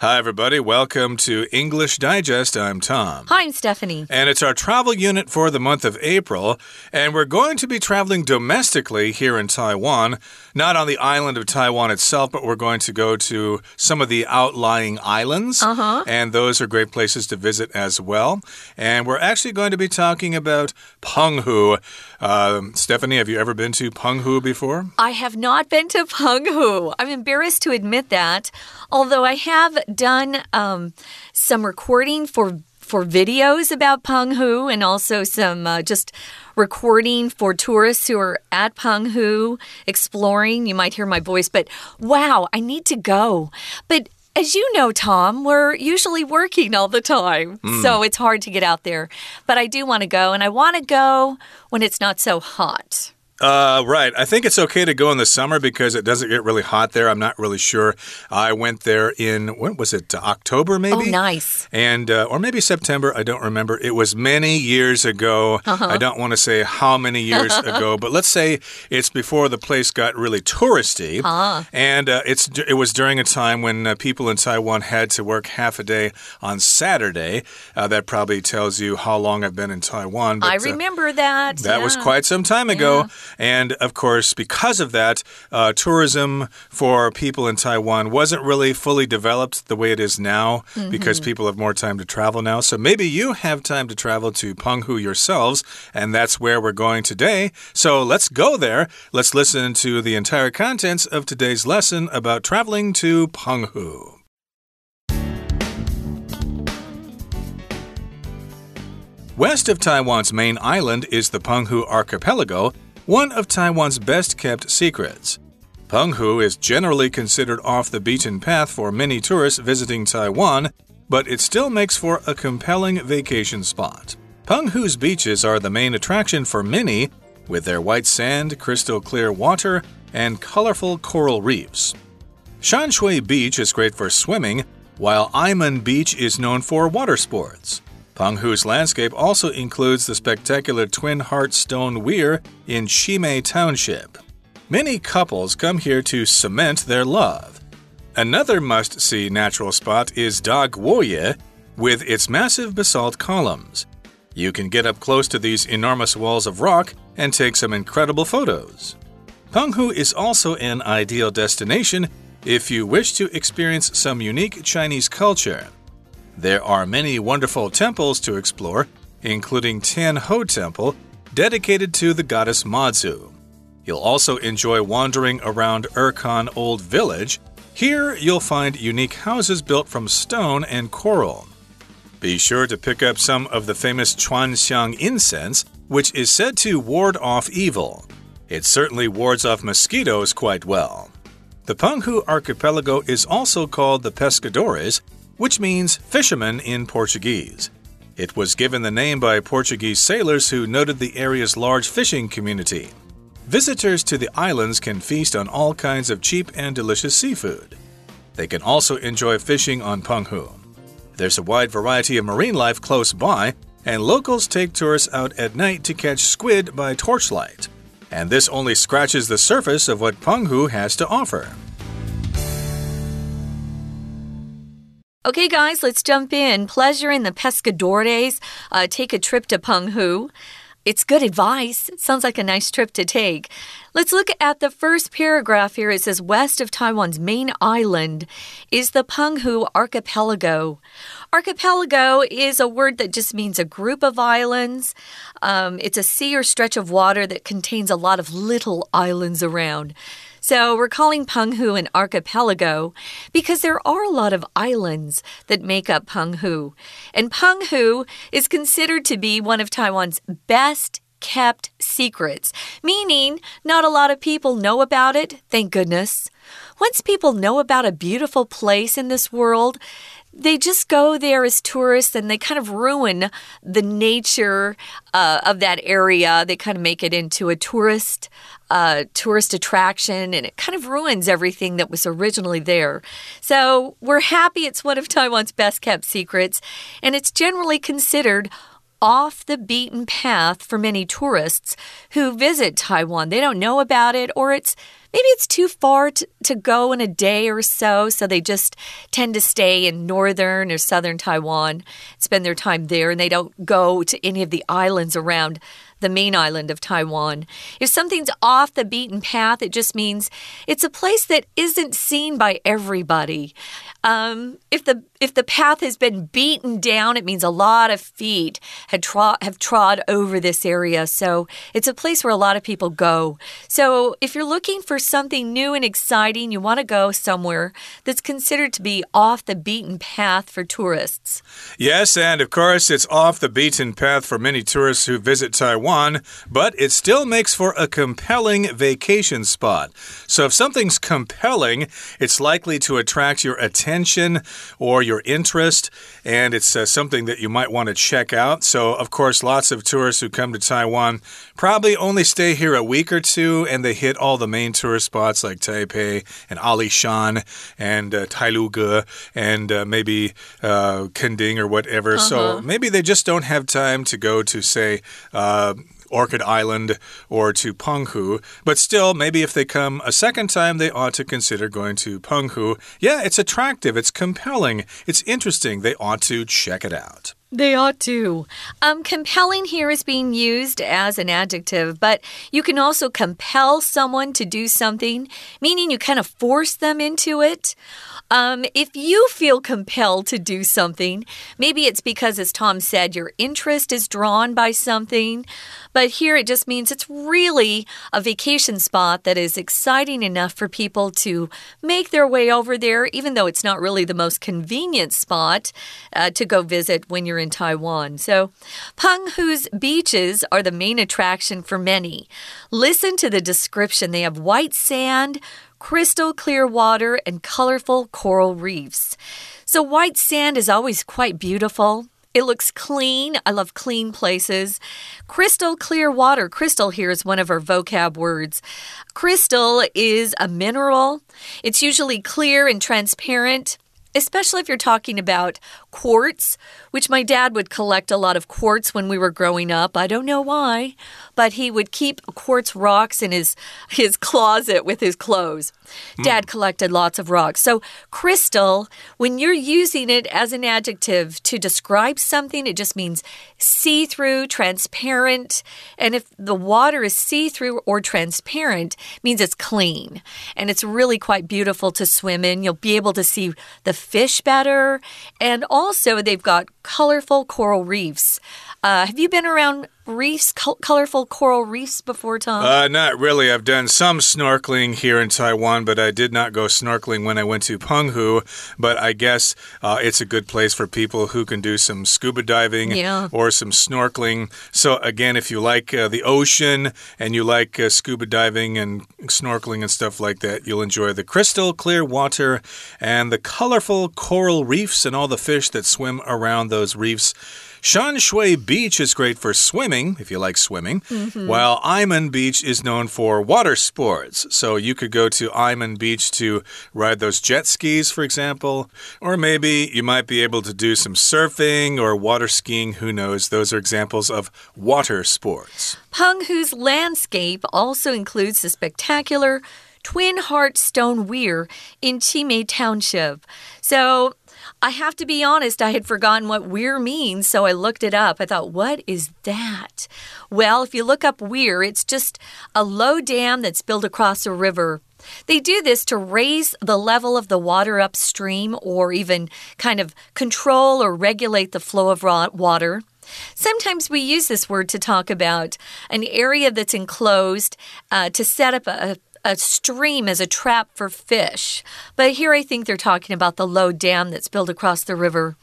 Hi, everybody. Welcome to English Digest. I'm Tom. Hi, I'm Stephanie. And it's our travel unit for the month of April. And we're going to be traveling domestically here in Taiwan, not on the island of Taiwan itself, but we're going to go to some of the outlying islands. Uh huh. And those are great places to visit as well. And we're actually going to be talking about Penghu. Uh, Stephanie, have you ever been to Penghu before? I have not been to Penghu. I'm embarrassed to admit that, although I have done um, some recording for for videos about Penghu and also some uh, just recording for tourists who are at Penghu exploring. You might hear my voice, but wow, I need to go. But as you know, Tom, we're usually working all the time. Hmm. So it's hard to get out there. But I do want to go, and I want to go when it's not so hot. Uh, right. I think it's okay to go in the summer because it doesn't get really hot there. I'm not really sure. I went there in when was it? October, maybe. Oh, nice. And uh, or maybe September. I don't remember. It was many years ago. Uh-huh. I don't want to say how many years ago, but let's say it's before the place got really touristy. Ah. And uh, it's it was during a time when uh, people in Taiwan had to work half a day on Saturday. Uh, that probably tells you how long I've been in Taiwan. But, I uh, remember that. that was quite some time ago. And of course, because of that, uh, tourism for people in Taiwan wasn't really fully developed the way it is now because people have more time to travel now. So maybe you have time to travel to Penghu yourselves, and that's where we're going today. So let's go there. Let's listen to the entire contents of today's lesson about traveling to Penghu. West of Taiwan's main island is the Penghu Archipelago, one of Taiwan's best kept secrets. Penghu is generally considered off the beaten path for many tourists visiting Taiwan, but it still makes for a compelling vacation spot. Penghu's beaches are the main attraction for many, with their white sand, crystal clear water, and colorful coral reefs. Shanshui Beach is great for swimming, while Aimen Beach is known for water sports. Penghu's landscape also includes the spectacular Twin Heart Stone Weir in Chimei Township. Many couples come here to cement their love. Another must see natural spot is Daguoye, with its massive basalt columns. You can get up close to these enormous walls of rock and take some incredible photos. Penghu is also an ideal destination if you wish to experience some unique Chinese culture. There are many wonderful temples to explore, including Tianhou Temple, dedicated to the goddess Mazu. You'll also enjoy wandering around Erkan Old Village. Here, you'll find unique houses built from stone and coral. Be sure to pick up some of the famous Chuanxiang incense, which is said to ward off evil. It certainly wards off mosquitoes quite well. The Penghu archipelago is also called the Pescadores, which means fishermen in Portuguese. It was given the name by Portuguese sailors who noted the area's large fishing community. Visitors to the islands can feast on all kinds of cheap and delicious seafood. They can also enjoy fishing on Penghu. There's a wide variety of marine life close by, and locals take tourists out at night to catch squid by torchlight. And this only scratches the surface of what Penghu has to offer. Okay, guys, let's jump in. Pleasure in the Pescadores. Uh, take a trip to Penghu. It's good advice. It sounds like a nice trip to take. Let's look at the first paragraph here. It says West of Taiwan's main island is the Penghu Archipelago. Archipelago is a word that just means a group of islands. Um, it's a sea or stretch of water that contains a lot of little islands around. So we're calling Penghu an archipelago because there are a lot of islands that make up Penghu. And Penghu is considered to be one of Taiwan's best kept secrets, meaning not a lot of people know about it, thank goodness. Once people know about a beautiful place in this world, they just go there as tourists and they kind of ruin the nature uh, of that area. They kind of make it into a tourist uh, tourist attraction and it kind of ruins everything that was originally there. So we're happy it's one of Taiwan's best kept secrets and it's generally considered off the beaten path for many tourists who visit Taiwan. They don't know about it or it's maybe it's too far to, to go in a day or so, so they just tend to stay in northern or southern Taiwan, spend their time there, and they don't go to any of the islands around the main island of Taiwan. If something's off the beaten path, it just means it's a place that isn't seen by everybody. Um, if the if the path has been beaten down, it means a lot of feet had trod have trod over this area. So it's a place where a lot of people go. So if you're looking for something new and exciting, you want to go somewhere that's considered to be off the beaten path for tourists. Yes, and of course, it's off the beaten path for many tourists who visit Taiwan, but it still makes for a compelling vacation spot. So if something's compelling, it's likely to attract your attention or your interest, and it's uh, something that you might want to check out. So, of course, lots of tourists who come to Taiwan probably only stay here a week or two, and they hit all the main tourist spots like Taipei and Alishan and uh, Tailuge and uh, maybe uh, Kending or whatever. -huh. So uh-huh. maybe they just don't have time to go to, say, uh, Orchid Island or to Penghu. But still, maybe if they come a second time, they ought to consider going to Penghu. Yeah, it's attractive, it's compelling, it's interesting. They ought to check it out. They ought to. Um, compelling here is being used as an adjective, but you can also compel someone to do something, meaning you kind of force them into it. Um, if you feel compelled to do something, maybe it's because, as Tom said, your interest is drawn by something. But here it just means it's really a vacation spot that is exciting enough for people to make their way over there, even though it's not really the most convenient spot uh, to go visit when you're in Taiwan. So, Penghu's beaches are the main attraction for many. Listen to the description. They have white sand, crystal clear water, and colorful coral reefs. So, white sand is always quite beautiful. It looks clean. I love clean places. Crystal clear water. Crystal here is one of our vocab words. Crystal is a mineral. It's usually clear and transparent especially if you're talking about quartz, which my dad would collect a lot of quartz when we were growing up. I don't know why, but he would keep quartz rocks in his his closet with his clothes. Mm. Dad collected lots of rocks. So, crystal, when you're using it as an adjective to describe something, it just means see through, transparent. And if the water is see through or transparent, means it's clean. And it's really quite beautiful to swim in. You'll be able to see the fish better. And also, they've got colorful coral reefs. Uh, have you been around reefs, col colorful coral reefs before, Tom? Uh, not really. I've done some snorkeling here in Taiwan, but I did not go snorkeling when I went to Penghu. But I guess uh, it's a good place for people who can do some scuba diving yeah. or some snorkeling. So, again, if you like uh, the ocean and you like uh, scuba diving and snorkeling and stuff like that, you'll enjoy the crystal clear water and the colorful coral reefs and all the fish that swim around those reefs. Shanshui Beach is great for swimming, if you like swimming, mm -hmm. while Aimen Beach is known for water sports. So you could go to Aimen Beach to ride those jet skis, for example, or maybe you might be able to do some surfing or water skiing. Who knows? Those are examples of water sports. Penghu's landscape also includes the spectacular Twin Heart Stone Weir in Chimei Township. So I have to be honest, I had forgotten what weir means, so I looked it up. I thought, what is that? Well, if you look up weir, it's just a low dam that's built across a river. They do this to raise the level of the water upstream or even kind of control or regulate the flow of water. Sometimes we use this word to talk about an area that's enclosed uh, to set up a, a stream as a trap for fish. But here I think they're talking about the low dam that's built across the river.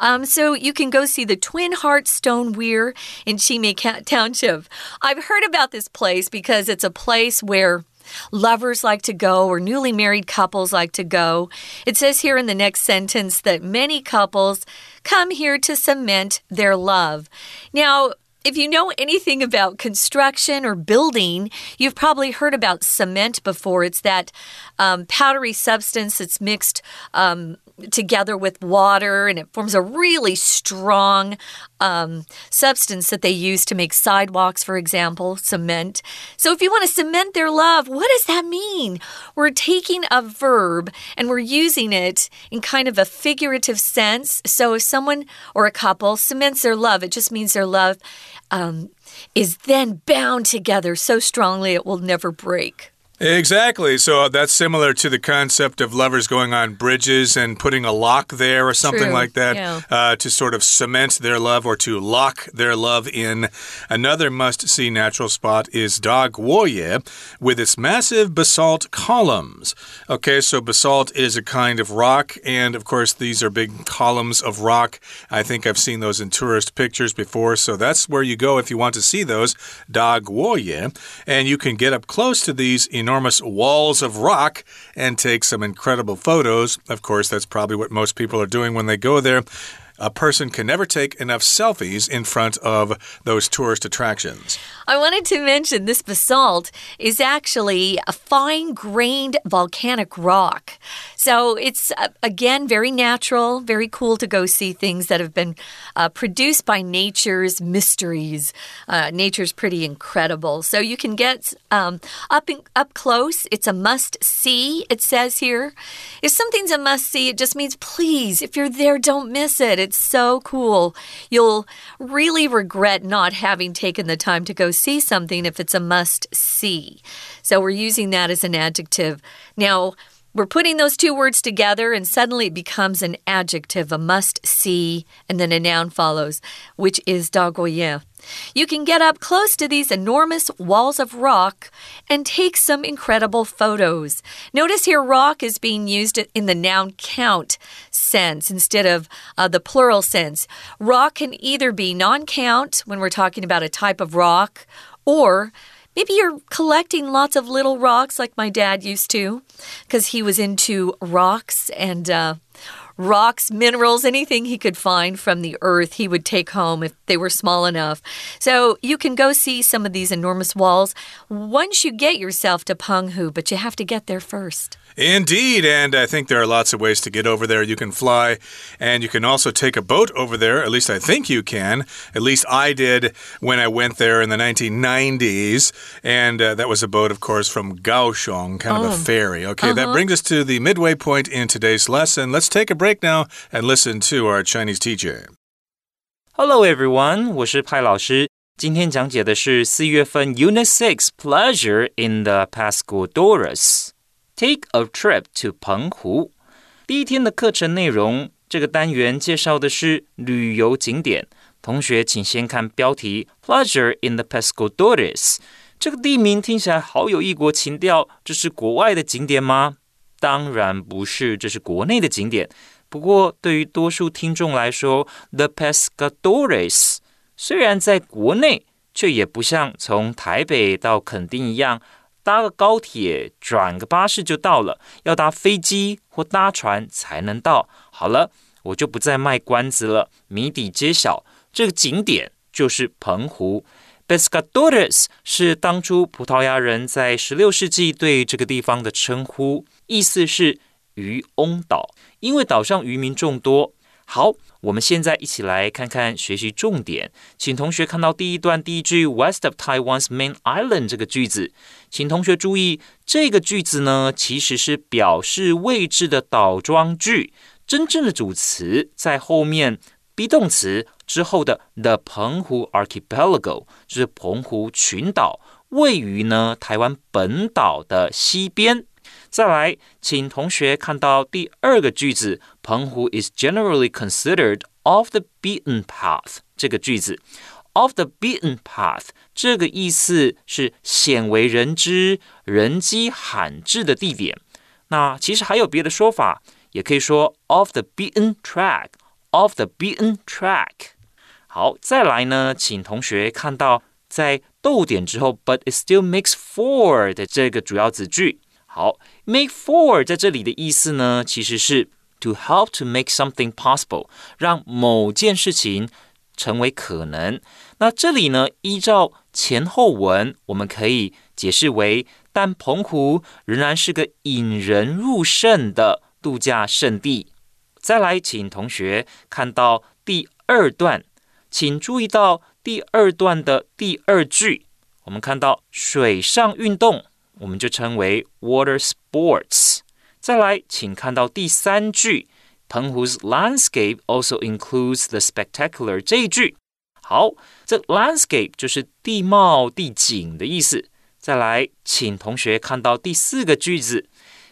Um, so you can go see the Twin Heart Stone Weir in Chimei Township. I've heard about this place because it's a place where lovers like to go or newly married couples like to go. It says here in the next sentence that many couples come here to cement their love. Now, if you know anything about construction or building, you've probably heard about cement before. It's that um, powdery substance that's mixed um, together with water and it forms a really strong um, substance that they use to make sidewalks, for example, cement. So, if you want to cement their love, what does that mean? We're taking a verb and we're using it in kind of a figurative sense. So, if someone or a couple cements their love, it just means their love um, is then bound together so strongly it will never break. Exactly. So that's similar to the concept of lovers going on bridges and putting a lock there or something True. like that yeah. uh, to sort of cement their love or to lock their love in. Another must see natural spot is Daguoye with its massive basalt columns. Okay, so basalt is a kind of rock, and of course, these are big columns of rock. I think I've seen those in tourist pictures before, so that's where you go if you want to see those. Daguoye. And you can get up close to these enormous enormous walls of rock and take some incredible photos. Of course, that's probably what most people are doing when they go there a person can never take enough selfies in front of those tourist attractions. I wanted to mention this basalt is actually a fine grained volcanic rock. So it's, uh, again, very natural, very cool to go see things that have been uh, produced by nature's mysteries. Uh, nature's pretty incredible. So you can get um, up, in, up close. It's a must see, it says here. If something's a must see, it just means please, if you're there, don't miss it. It's so cool. You'll really regret not having taken the time to go see something if it's a must see. So we're using that as an adjective. Now, we're putting those two words together, and suddenly it becomes an adjective, a must see, and then a noun follows, which is Daguoye. You can get up close to these enormous walls of rock and take some incredible photos. Notice here, rock is being used in the noun count sense instead of uh, the plural sense. Rock can either be non count when we're talking about a type of rock, or Maybe you're collecting lots of little rocks like my dad used to, because he was into rocks and uh, rocks, minerals, anything he could find from the earth, he would take home if they were small enough. So you can go see some of these enormous walls once you get yourself to Penghu, but you have to get there first. Indeed, and I think there are lots of ways to get over there. You can fly, and you can also take a boat over there. At least I think you can. At least I did when I went there in the 1990s. And uh, that was a boat, of course, from Kaohsiung, kind oh. of a oh. ferry. Okay, uh -huh. that uh-huh. brings us to the midway point in today's lesson. Let's take a break now and listen to our Chinese teacher. Hello, everyone. 我是派老师。今天讲解的是四月份 Unit Six Pleasure in the Pescadores。Take a trip to 澎湖。第一天的课程内容，这个单元介绍的是旅游景点。同学，请先看标题：Pleasure in the Pescadores。这个地名听起来好有异国情调，这是国外的景点吗？当然不是，这是国内的景点。不过，对于多数听众来说，The Pescadores 虽然在国内，却也不像从台北到垦丁一样。搭个高铁，转个巴士就到了。要搭飞机或搭船才能到。好了，我就不再卖关子了，谜底揭晓。这个景点就是澎湖。b e s c a d o r e s 是当初葡萄牙人在十六世纪对这个地方的称呼，意思是渔翁岛，因为岛上渔民众多。好，我们现在一起来看看学习重点。请同学看到第一段第一句 “West of Taiwan's main island” 这个句子，请同学注意，这个句子呢其实是表示位置的倒装句，真正的主词在后面，be 动词之后的 “the 澎湖 archipelago” 就是澎湖群岛，位于呢台湾本岛的西边。再来，请同学看到第二个句子，澎湖 is generally considered off the beaten path 这个句子。Off the beaten path，这个意思是鲜为人知、人迹罕至的地点。那其实还有别的说法，也可以说 off the beaten track，off the beaten track。好，再来呢，请同学看到在逗点之后，but it still makes for 的这个主要子句。好，make for 在这里的意思呢，其实是 to help to make something possible，让某件事情成为可能。那这里呢，依照前后文，我们可以解释为：但澎湖仍然是个引人入胜的度假胜地。再来，请同学看到第二段，请注意到第二段的第二句，我们看到水上运动，我们就称为 water sports。再来，请看到第三句，澎湖 's landscape also includes the spectacular 这一句。好，这 landscape 就是地貌、地景的意思。再来，请同学看到第四个句子：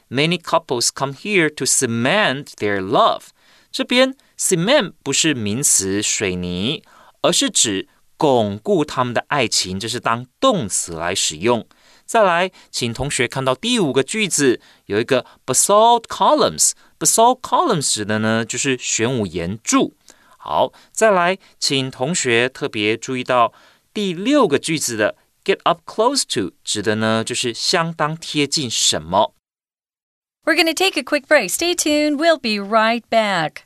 Many couples come here to cement their love。这边 cement 不是名词水泥，而是指巩固他们的爱情，这是当动词来使用。 再来，请同学看到第五个句子，有一个 basalt columns。basalt columns 指的呢就是玄武岩柱。好，再来，请同学特别注意到第六个句子的 "get up close to" 指的呢，就是相当贴近什么。We're going to take a quick break. Stay tuned. We'll be right back.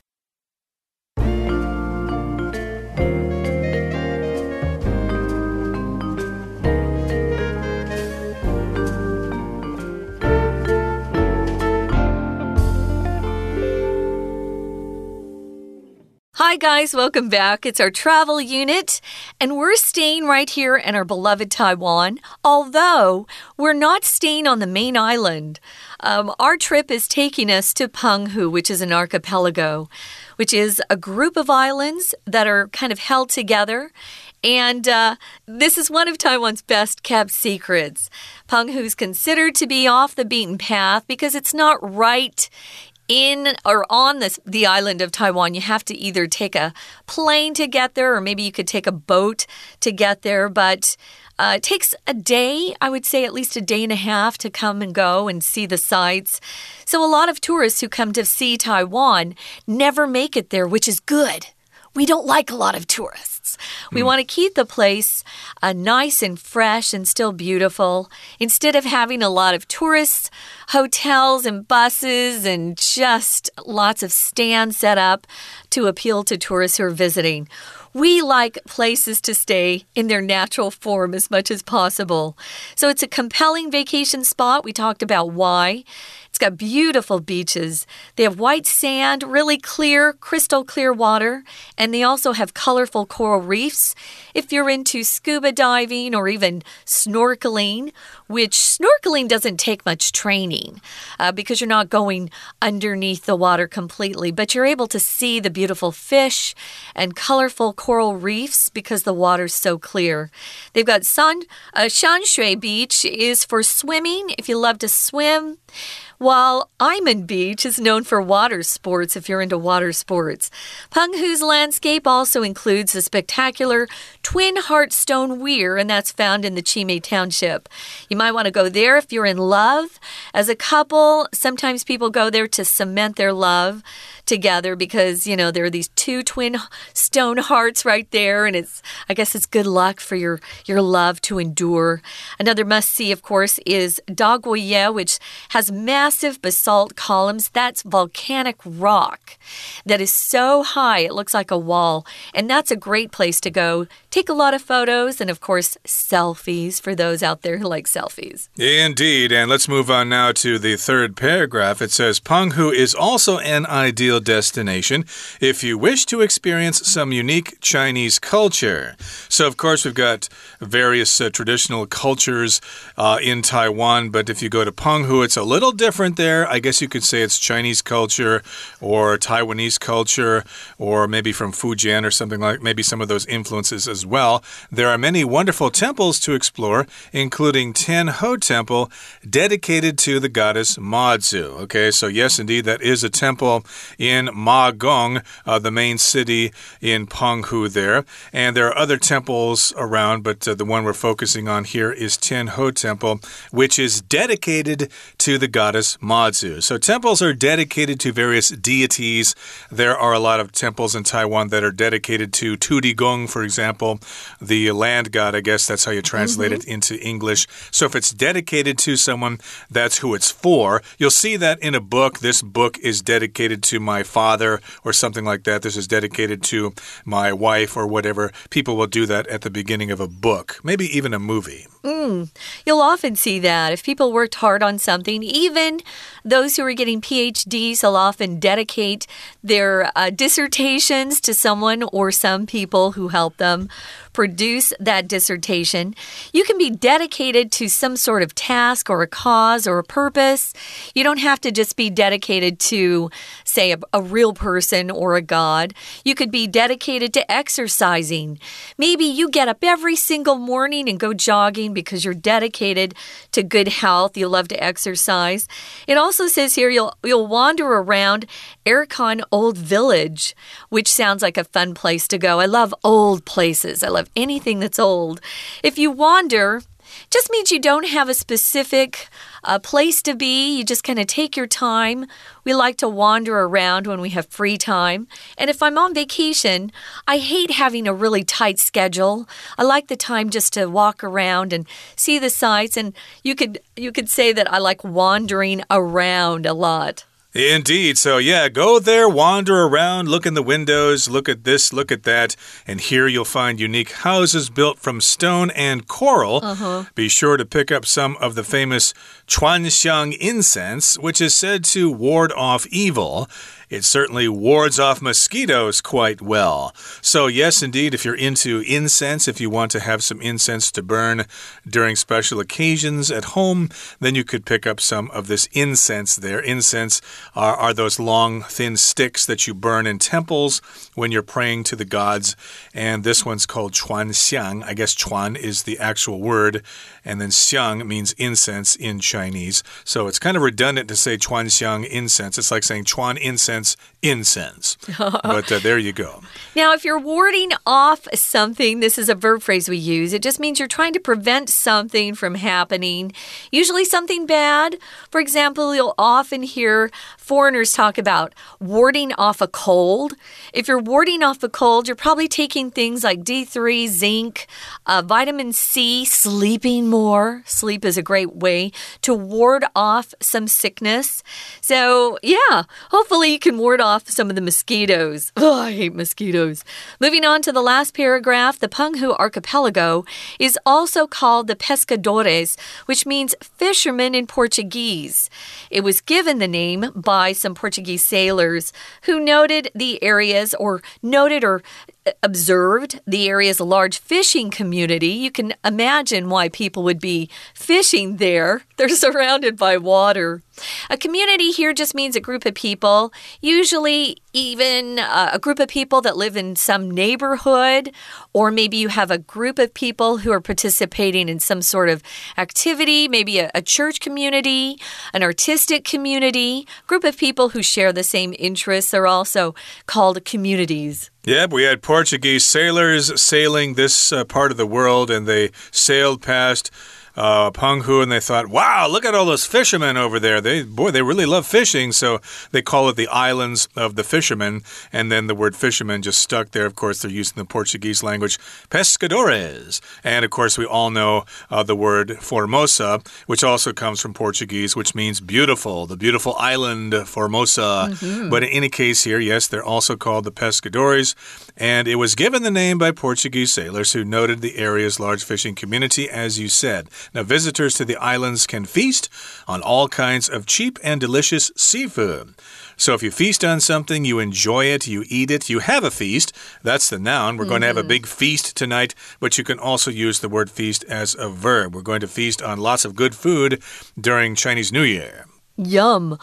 Hi, guys, welcome back. It's our travel unit, and we're staying right here in our beloved Taiwan, although we're not staying on the main island. Um, our trip is taking us to Penghu, which is an archipelago, which is a group of islands that are kind of held together. And uh, this is one of Taiwan's best kept secrets. Penghu is considered to be off the beaten path because it's not right in or on this the island of Taiwan, you have to either take a plane to get there, or maybe you could take a boat to get there. But uh, it takes a day, I would say at least a day and a half to come and go and see the sights. So a lot of tourists who come to see Taiwan never make it there, which is good. We don't like a lot of tourists. We mm. want to keep the place uh, nice and fresh and still beautiful instead of having a lot of tourists, hotels, and buses and just lots of stands set up to appeal to tourists who are visiting. We like places to stay in their natural form as much as possible. So it's a compelling vacation spot. We talked about why. It's got beautiful beaches. They have white sand, really clear, crystal clear water, and they also have colorful coral reefs. If you're into scuba diving or even snorkeling, which snorkeling doesn't take much training uh, because you're not going underneath the water completely, but you're able to see the beautiful fish and colorful coral reefs because the water's so clear. They've got San, uh, Shanshui Beach is for swimming if you love to swim while Aimen Beach is known for water sports if you're into water sports. Penghu's landscape also includes the spectacular Twin Heart Stone Weir, and that's found in the Chimei Township. You might want to go there if you're in love. As a couple, sometimes people go there to cement their love together because, you know, there are these two twin stone hearts right there. And it's, I guess it's good luck for your, your love to endure. Another must see, of course, is Daguoye, which has massive basalt columns. That's volcanic rock that is so high, it looks like a wall. And that's a great place to go. Take a lot of photos and, of course, selfies for those out there who like selfies selfies. Indeed. And let's move on now to the third paragraph. It says Penghu is also an ideal destination if you wish to experience some unique Chinese culture. So, of course, we've got various uh, traditional cultures uh, in Taiwan, but if you go to Penghu, it's a little different there. I guess you could say it's Chinese culture or Taiwanese culture or maybe from Fujian or something like maybe some of those influences as well. There are many wonderful temples to explore, including 10 Tanho Temple dedicated to the goddess Mazu. Okay, so yes, indeed, that is a temple in Magong, uh, the main city in Penghu there. And there are other temples around, but uh, the one we're focusing on here is Tianhou Temple, which is dedicated to the goddess Mazu. So temples are dedicated to various deities. There are a lot of temples in Taiwan that are dedicated to Tudigong, for example, the land god. I guess that's how you translate mm -hmm. it into English. So if it's dedicated to someone, that's who it's for. You'll see that in a book. This book is dedicated to my father or something like that. This is dedicated to my wife or whatever. People will do that at the beginning of a book, maybe even a movie. Mm, you'll often see that. If people worked hard on something, even those who are getting PhDs will often dedicate their uh, dissertations to someone or some people who help them produce that dissertation. You can be dedicated to some sort of task or a cause or a purpose. You don't have to just be dedicated to, say, a, a real person or a god. You could be dedicated to exercising. Maybe you get up every single morning and go jogging because you're dedicated to good health. You love to exercise. It also says here you'll you'll wander around Erkan Old Village, which sounds like a fun place to go. I love old places. I love anything that's old. If you wander, just means you don't have a specific uh, place to be. You just kind of take your time. We like to wander around when we have free time. And if I'm on vacation, I hate having a really tight schedule. I like the time just to walk around and see the sights. And you could you could say that I like wandering around a lot. Indeed. So, yeah, go there, wander around, look in the windows, look at this, look at that. And here you'll find unique houses built from stone and coral. Uh -huh. Be sure to pick up some of the famous Chuanxiang incense, which is said to ward off evil. It certainly wards off mosquitoes quite well. So, yes, indeed, if you're into incense, if you want to have some incense to burn during special occasions at home, then you could pick up some of this incense there. Incense are, are those long, thin sticks that you burn in temples when you're praying to the gods. And this one's called Chuan Xiang. I guess Chuan is the actual word, and then Xiang means incense in Chinese. So it's kind of redundant to say Chuan Xiang incense. It's like saying Chuan incense incense, incense. but uh, there you go. Now, if you're warding off something, this is a verb phrase we use. It just means you're trying to prevent something from happening, usually something bad. For example, you'll often hear foreigners talk about warding off a cold. If you're warding off a cold, you're probably taking things like D3, zinc, uh, vitamin C, sleeping more. Sleep is a great way to ward off some sickness. So, yeah, hopefully you can ward off some of the mosquitoes. Oh, I hate mosquitoes. Moving on to the last paragraph, the Penghu archipelago is also called the Pescadores, which means fishermen in Portuguese. It was given the name by some Portuguese sailors who noted the areas or noted or observed the area's a large fishing community. You can imagine why people would be fishing there. They're surrounded by water. A community here just means a group of people, usually even uh, a group of people that live in some neighborhood, or maybe you have a group of people who are participating in some sort of activity, maybe a, a church community, an artistic community, group of people who share the same interests are also called communities. Yep, we had Portuguese sailors sailing this uh, part of the world, and they sailed past uh, Penghu, and they thought, wow, look at all those fishermen over there. They, boy, they really love fishing. So they call it the islands of the fishermen. And then the word fishermen just stuck there. Of course, they're using the Portuguese language, pescadores. And of course, we all know uh, the word Formosa, which also comes from Portuguese, which means beautiful, the beautiful island Formosa. Mm -hmm. But in any case, here, yes, they're also called the pescadores. And it was given the name by Portuguese sailors who noted the area's large fishing community, as you said. Now, visitors to the islands can feast on all kinds of cheap and delicious seafood. So, if you feast on something, you enjoy it, you eat it, you have a feast. That's the noun. We're mm -hmm. going to have a mm-hmm. big feast tonight, but you can also use the word feast as a verb. We're going to feast on lots of good food during Chinese New Year. Yum.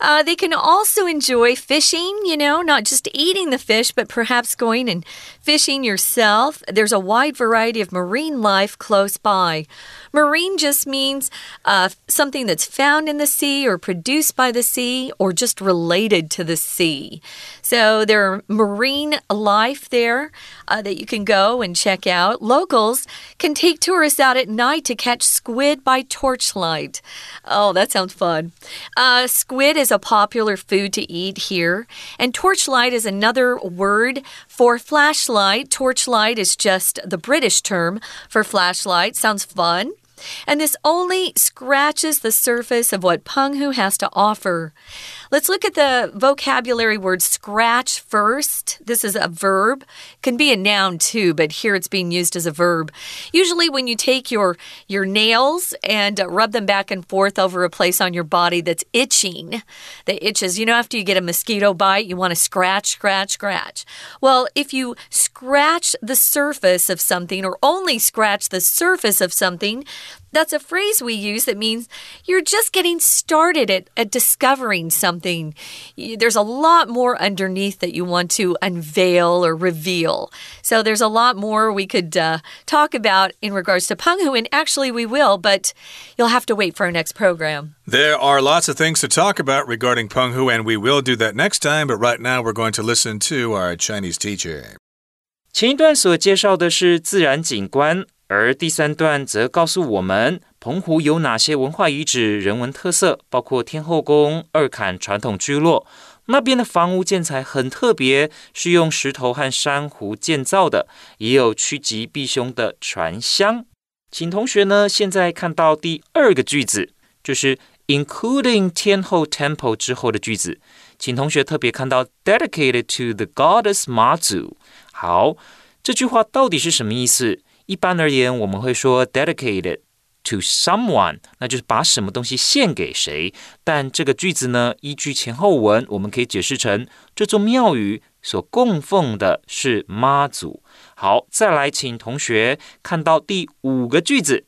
Uh, they can also enjoy fishing, you know, not just eating the fish, but perhaps going and fishing yourself. There's a wide variety of marine life close by. Marine just means uh, something that's found in the sea or produced by the sea or just related to the sea. So there are marine life there uh, that you can go and check out. Locals can take tourists out at night to catch squid by torchlight. Oh, that sounds fun. Uh, squid is a popular food to eat here, and torchlight is another word for flashlight. Torchlight is just the British term for flashlight. Sounds fun. And this only scratches the surface of what Penghu has to offer. Let's look at the vocabulary word scratch first. This is a verb. can be a noun too, but here it's being used as a verb. Usually when you take your your nails and rub them back and forth over a place on your body that's itching, that itches. You know after you get a mosquito bite, you want to scratch, scratch, scratch. Well, if you scratch the surface of something or only scratch the surface of something, that's a phrase we use that means you're just getting started at, at discovering something. There's a lot more underneath that you want to unveil or reveal. So there's a lot more we could uh, talk about in regards to Penghu, and actually we will, but you'll have to wait for our next program. There are lots of things to talk about regarding Penghu, and we will do that next time, but right now we're going to listen to our Chinese teacher. 前一段所介绍的是自然景观， 而第三段则告诉我们，澎湖有哪些文化遗址、人文特色，包括天后宫、二坎传统聚落。那边的房屋建材很特别，是用石头和珊瑚建造的，也有趋吉避凶的传香。请同学呢，现在看到第二个句子，就是 including 天后 temple 之后的句子，请同学特别看到 dedicated to the goddess 妈祖。好，这句话到底是什么意思？一般而言，我们会说 dedicated to someone，那就是把什么东西献给谁。但这个句子呢，依据前后文，我们可以解释成这座庙宇所供奉的是妈祖。好，再来，请同学看到第五个句子：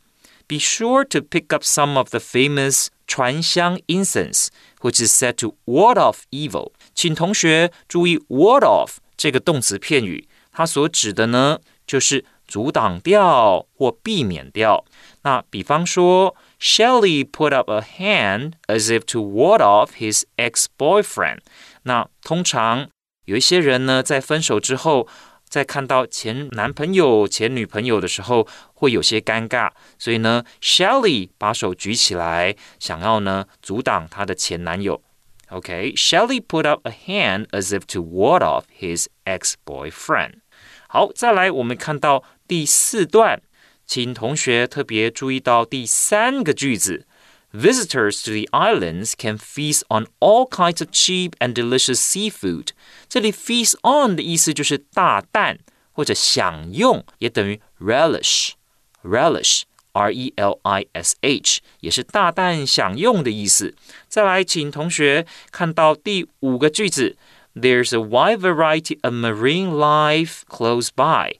Be sure to pick up some of the famous 传香 incense，which is said to ward off evil。请同学注意 ward off 这个动词片语，它所指的呢，就是 阻挡掉或避免掉。那比方说，Shelly put up a hand as if to ward off his ex-boyfriend。那通常有一些人呢，在分手之后，在看到前男朋友、前女朋友的时候，会有些尴尬。所以呢，Shelly 把手举起来，想要呢阻挡她的前男友。OK，Shelly put up a hand as if to ward off his ex-boyfriend。 好，再来，我们看到第四段，请同学特别注意到第三个句子：Visitors to the islands can feast on all kinds of cheap and delicious seafood。这里 feast on 的意思就是大啖或者享用，也等于 relish，relish，r e l i s h，也是大啖享用的意思。再来，请同学看到第五个句子。 There's a wide variety of marine life close by.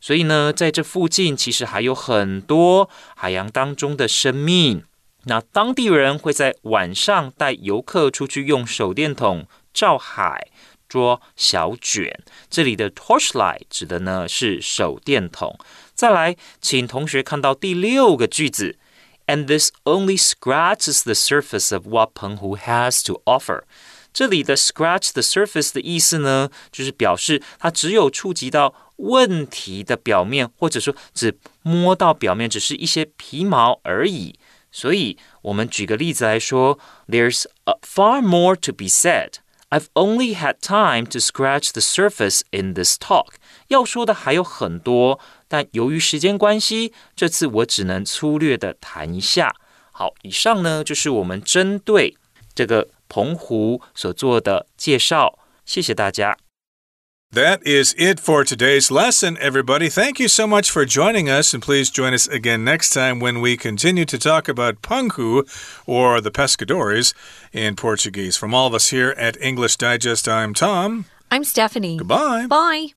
所以呢，在这附近其实还有很多海洋当中的生命。那当地人会在晚上带游客出去用手电筒照海、捉小卷。这里的 torchlight 指的呢是手电筒。再来，请同学看到第六个句子，And this only scratches the surface of what Penghu has to offer. 这里的 scratch the surface 的意思呢，就是表示它只有触及到问题的表面，或者说只摸到表面，只是一些皮毛而已。所以，我们举个例子来说，There's far more to be said. I've only had time to scratch the surface in this talk. 要说的还有很多，但由于时间关系，这次我只能粗略的谈一下。好，以上呢就是我们针对这个。 澎湖所做的介绍。谢谢大家。That is it for today's lesson, everybody. Thank you so much for joining us, and please join us again next time when we continue to talk about Penghu, or the pescadores in Portuguese. From all of us here at English Digest, I'm Tom. I'm Stephanie. Goodbye. Bye.